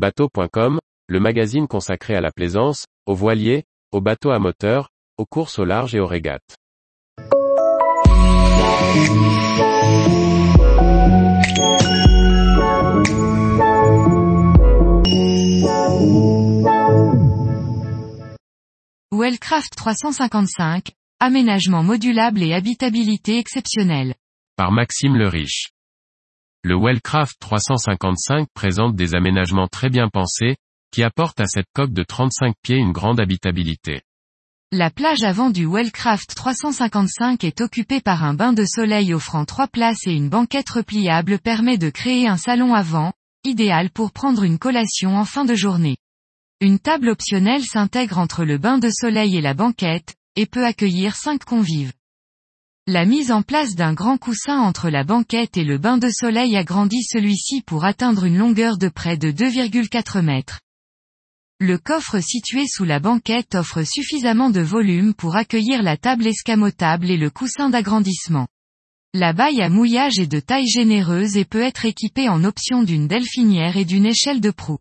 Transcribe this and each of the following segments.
Bateau.com, le magazine consacré à la plaisance, aux voiliers, aux bateaux à moteur, aux courses au large et aux régates. Wellcraft 355, aménagement modulable et habitabilité exceptionnelle. Par Maxime le Riche. Le Wellcraft 355 présente des aménagements très bien pensés, qui apportent à cette coque de 35 pieds une grande habitabilité. La plage avant du Wellcraft 355 est occupée par un bain de soleil offrant trois places et une banquette repliable permet de créer un salon avant, idéal pour prendre une collation en fin de journée. Une table optionnelle s'intègre entre le bain de soleil et la banquette, et peut accueillir cinq convives. La mise en place d'un grand coussin entre la banquette et le bain de soleil agrandit celui-ci pour atteindre une longueur de près de 2,4 mètres. Le coffre situé sous la banquette offre suffisamment de volume pour accueillir la table escamotable et le coussin d'agrandissement. La baille à mouillage est de taille généreuse et peut être équipée en option d'une delphinière et d'une échelle de proue.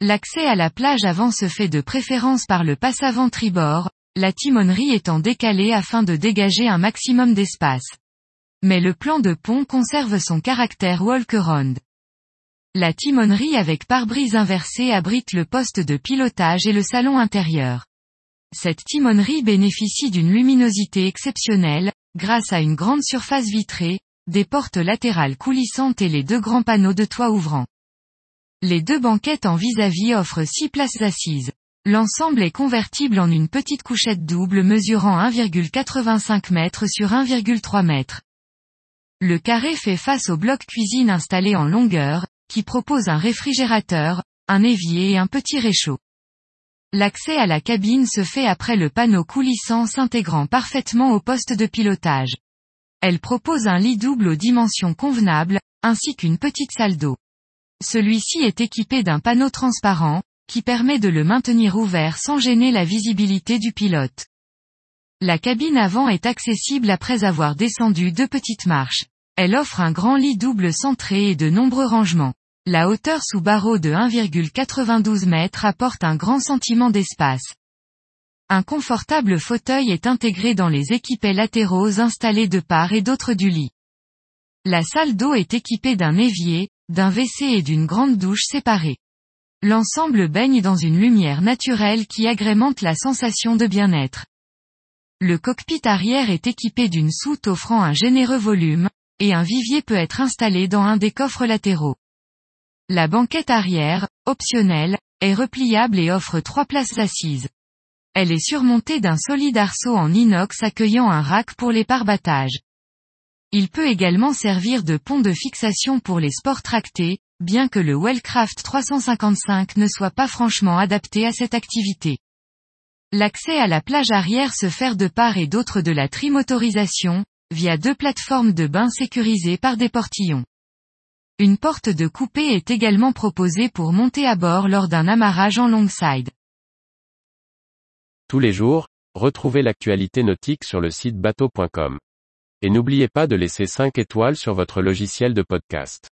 L'accès à la plage avant se fait de préférence par le passe-avant tribord, la timonerie étant décalée afin de dégager un maximum d'espace. Mais le plan de pont conserve son caractère walk-around. La timonerie avec pare-brise inversé abrite le poste de pilotage et le salon intérieur. Cette timonerie bénéficie d'une luminosité exceptionnelle, grâce à une grande surface vitrée, des portes latérales coulissantes et les deux grands panneaux de toit ouvrants. Les deux banquettes en vis-à-vis offrent six places assises. L'ensemble est convertible en une petite couchette double mesurant 1,85 m sur 1,3 m. Le carré fait face au bloc cuisine installé en longueur, qui propose un réfrigérateur, un évier et un petit réchaud. L'accès à la cabine se fait après le panneau coulissant s'intégrant parfaitement au poste de pilotage. Elle propose un lit double aux dimensions convenables, ainsi qu'une petite salle d'eau. Celui-ci est équipé d'un panneau transparent, qui permet de le maintenir ouvert sans gêner la visibilité du pilote. La cabine avant est accessible après avoir descendu deux petites marches. Elle offre un grand lit double centré et de nombreux rangements. La hauteur sous barreau de 1,92 m apporte un grand sentiment d'espace. Un confortable fauteuil est intégré dans les équipés latéraux installés de part et d'autre du lit. La salle d'eau est équipée d'un évier, d'un WC et d'une grande douche séparée. L'ensemble baigne dans une lumière naturelle qui agrémente la sensation de bien-être. Le cockpit arrière est équipé d'une soute offrant un généreux volume, et un vivier peut être installé dans un des coffres latéraux. La banquette arrière, optionnelle, est repliable et offre trois places assises. Elle est surmontée d'un solide arceau en inox accueillant un rack pour les parbattages. Il peut également servir de pont de fixation pour les sports tractés, bien que le Wellcraft 355 ne soit pas franchement adapté à cette activité. L'accès à la plage arrière se fait de part et d'autre de la trimotorisation, via deux plateformes de bain sécurisées par des portillons. Une porte de coupée est également proposée pour monter à bord lors d'un amarrage en longside. Tous les jours, retrouvez l'actualité nautique sur le site bateau.com. Et n'oubliez pas de laisser 5 étoiles sur votre logiciel de podcast.